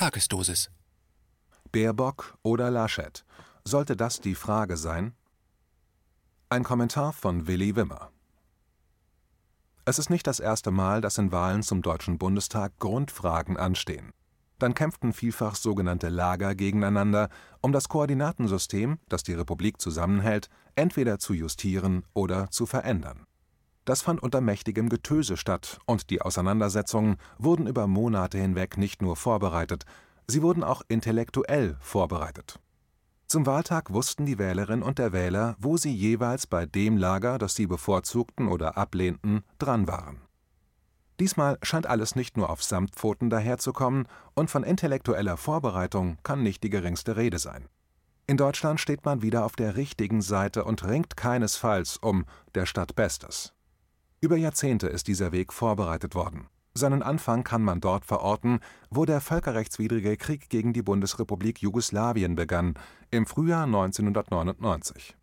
Tagesdosis. Baerbock oder Laschet? Sollte das die Frage sein? Ein Kommentar von Willi Wimmer. Es ist nicht das erste Mal, dass in Wahlen zum Deutschen Bundestag Grundfragen anstehen. Dann kämpften vielfach sogenannte Lager gegeneinander, um das Koordinatensystem, das die Republik zusammenhält, entweder zu justieren oder zu verändern. Das fand unter mächtigem Getöse statt, und die Auseinandersetzungen wurden über Monate hinweg nicht nur vorbereitet, sie wurden auch intellektuell vorbereitet. Zum Wahltag wussten die Wählerin und der Wähler, wo sie jeweils bei dem Lager, das sie bevorzugten oder ablehnten, dran waren. Diesmal scheint alles nicht nur auf Samtpfoten daherzukommen, und von intellektueller Vorbereitung kann nicht die geringste Rede sein. In Deutschland steht man wieder auf der richtigen Seite und ringt keinesfalls um der Stadt Bestes. Über Jahrzehnte ist dieser Weg vorbereitet worden. Seinen Anfang kann man dort verorten, wo der völkerrechtswidrige Krieg gegen die Bundesrepublik Jugoslawien begann, im Frühjahr 1999.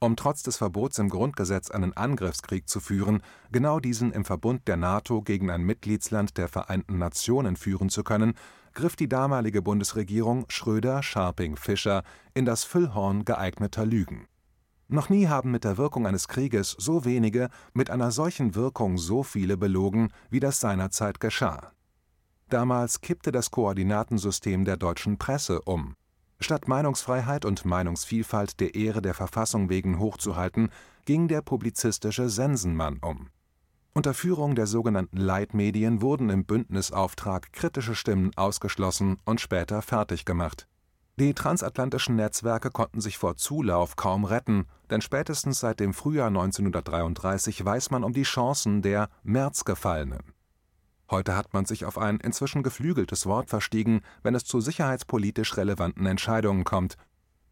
Um trotz des Verbots im Grundgesetz einen Angriffskrieg zu führen, genau diesen im Verbund der NATO gegen ein Mitgliedsland der Vereinten Nationen führen zu können, griff die damalige Bundesregierung Schröder-Scharping-Fischer in das Füllhorn geeigneter Lügen. Noch nie haben mit der Wirkung eines Krieges so wenige mit einer solchen Wirkung so viele belogen, wie das seinerzeit geschah. Damals kippte das Koordinatensystem der deutschen Presse um. Statt Meinungsfreiheit und Meinungsvielfalt der Ehre der Verfassung wegen hochzuhalten, ging der publizistische Sensenmann um. Unter Führung der sogenannten Leitmedien wurden im Bündnisauftrag kritische Stimmen ausgeschlossen und später fertig gemacht. Die transatlantischen Netzwerke konnten sich vor Zulauf kaum retten, denn spätestens seit dem Frühjahr 1933 weiß man um die Chancen der Märzgefallenen. Heute hat man sich auf ein inzwischen geflügeltes Wort verstiegen, wenn es zu sicherheitspolitisch relevanten Entscheidungen kommt.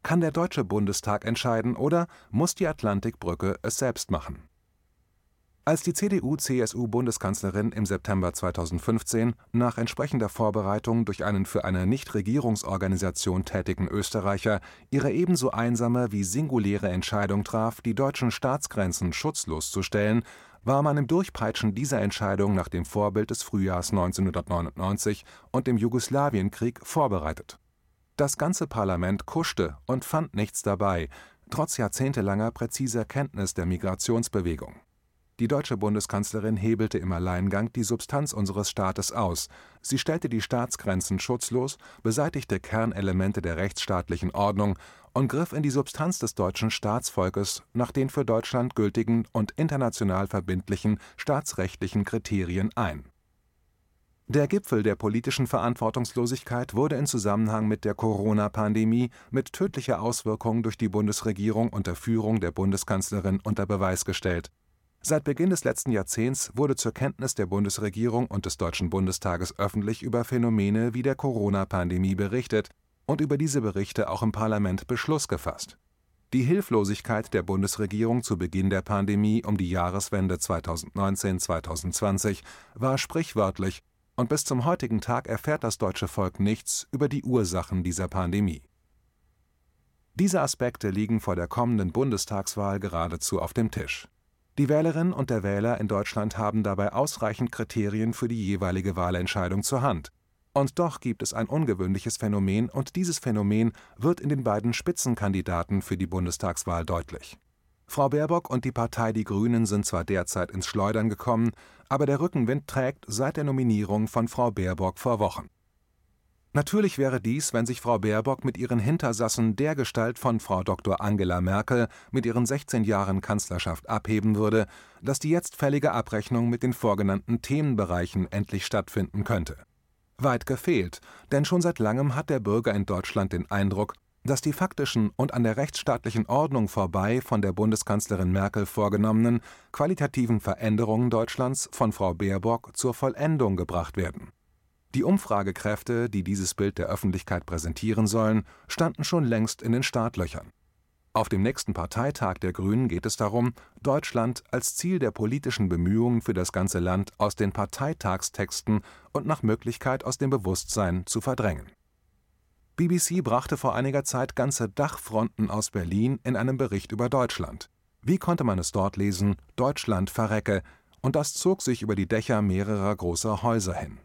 Kann der Deutsche Bundestag entscheiden oder muss die Atlantikbrücke es selbst machen? Als die CDU/CSU-Bundeskanzlerin im September 2015 nach entsprechender Vorbereitung durch einen für eine Nichtregierungsorganisation tätigen Österreicher ihre ebenso einsame wie singuläre Entscheidung traf, die deutschen Staatsgrenzen schutzlos zu stellen, war man im Durchpeitschen dieser Entscheidung nach dem Vorbild des Frühjahrs 1999 und dem Jugoslawienkrieg vorbereitet. Das ganze Parlament kuschte und fand nichts dabei, trotz jahrzehntelanger präziser Kenntnis der Migrationsbewegung die deutsche Bundeskanzlerin hebelte im Alleingang die Substanz unseres Staates aus, sie stellte die Staatsgrenzen schutzlos, beseitigte Kernelemente der rechtsstaatlichen Ordnung und griff in die Substanz des deutschen Staatsvolkes nach den für Deutschland gültigen und international verbindlichen staatsrechtlichen Kriterien ein. Der Gipfel der politischen Verantwortungslosigkeit wurde in Zusammenhang mit der Corona-Pandemie mit tödlicher Auswirkung durch die Bundesregierung unter Führung der Bundeskanzlerin unter Beweis gestellt Seit Beginn des letzten Jahrzehnts wurde zur Kenntnis der Bundesregierung und des Deutschen Bundestages öffentlich über Phänomene wie der Corona-Pandemie berichtet und über diese Berichte auch im Parlament Beschluss gefasst. Die Hilflosigkeit der Bundesregierung zu Beginn der Pandemie um die Jahreswende 2019/2020 war sprichwörtlich, und bis zum heutigen Tag erfährt das deutsche Volk nichts über die Ursachen dieser Pandemie. Diese Aspekte liegen vor der kommenden Bundestagswahl geradezu auf dem Tisch die Wählerin und der Wähler in Deutschland haben dabei ausreichend Kriterien für die jeweilige Wahlentscheidung zur Hand. Und doch gibt es ein ungewöhnliches Phänomen, und dieses Phänomen wird in den beiden Spitzenkandidaten für die Bundestagswahl deutlich. Frau Baerbock und die Partei Die Grünen sind zwar derzeit ins Schleudern gekommen, aber der Rückenwind trägt seit der Nominierung von Frau Baerbock vor Wochen. Natürlich wäre dies, wenn sich Frau Baerbock mit ihren Hintersassen dergestalt von Frau Dr. Angela Merkel mit ihren 16 Jahren Kanzlerschaft abheben würde, dass die jetzt fällige Abrechnung mit den vorgenannten Themenbereichen endlich stattfinden könnte. Weit gefehlt, denn schon seit langem hat der Bürger in Deutschland den Eindruck, dass die faktischen und an der rechtsstaatlichen Ordnung vorbei von der Bundeskanzlerin Merkel vorgenommenen qualitativen Veränderungen Deutschlands von Frau Baerbock zur Vollendung gebracht werden. Die Umfragekräfte, die dieses Bild der Öffentlichkeit präsentieren sollen, standen schon längst in den Startlöchern. Auf dem nächsten Parteitag der Grünen geht es darum, Deutschland als Ziel der politischen Bemühungen für das ganze Land aus den Parteitagstexten und nach Möglichkeit aus dem Bewusstsein zu verdrängen. BBC brachte vor einiger Zeit ganze Dachfronten aus Berlin in einem Bericht über Deutschland. Wie konnte man es dort lesen? Deutschland verrecke, und das zog sich über die Dächer mehrerer großer Häuser hin.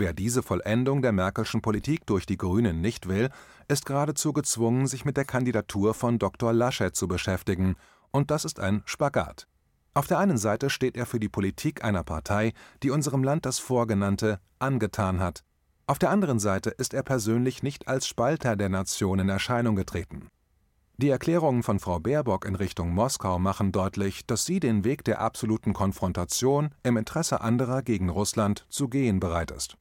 Wer diese Vollendung der Merkelschen Politik durch die Grünen nicht will, ist geradezu gezwungen, sich mit der Kandidatur von Dr. Laschet zu beschäftigen, und das ist ein Spagat. Auf der einen Seite steht er für die Politik einer Partei, die unserem Land das Vorgenannte angetan hat. Auf der anderen Seite ist er persönlich nicht als Spalter der Nation in Erscheinung getreten. Die Erklärungen von Frau Baerbock in Richtung Moskau machen deutlich, dass sie den Weg der absoluten Konfrontation im Interesse anderer gegen Russland zu gehen bereit ist.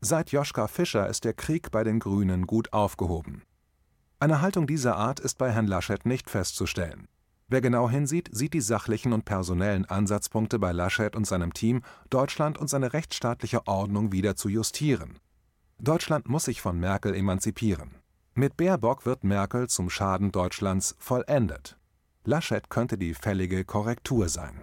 Seit Joschka Fischer ist der Krieg bei den Grünen gut aufgehoben. Eine Haltung dieser Art ist bei Herrn Laschet nicht festzustellen. Wer genau hinsieht, sieht die sachlichen und personellen Ansatzpunkte bei Laschet und seinem Team, Deutschland und seine rechtsstaatliche Ordnung wieder zu justieren. Deutschland muss sich von Merkel emanzipieren. Mit Baerbock wird Merkel zum Schaden Deutschlands vollendet. Laschet könnte die fällige Korrektur sein.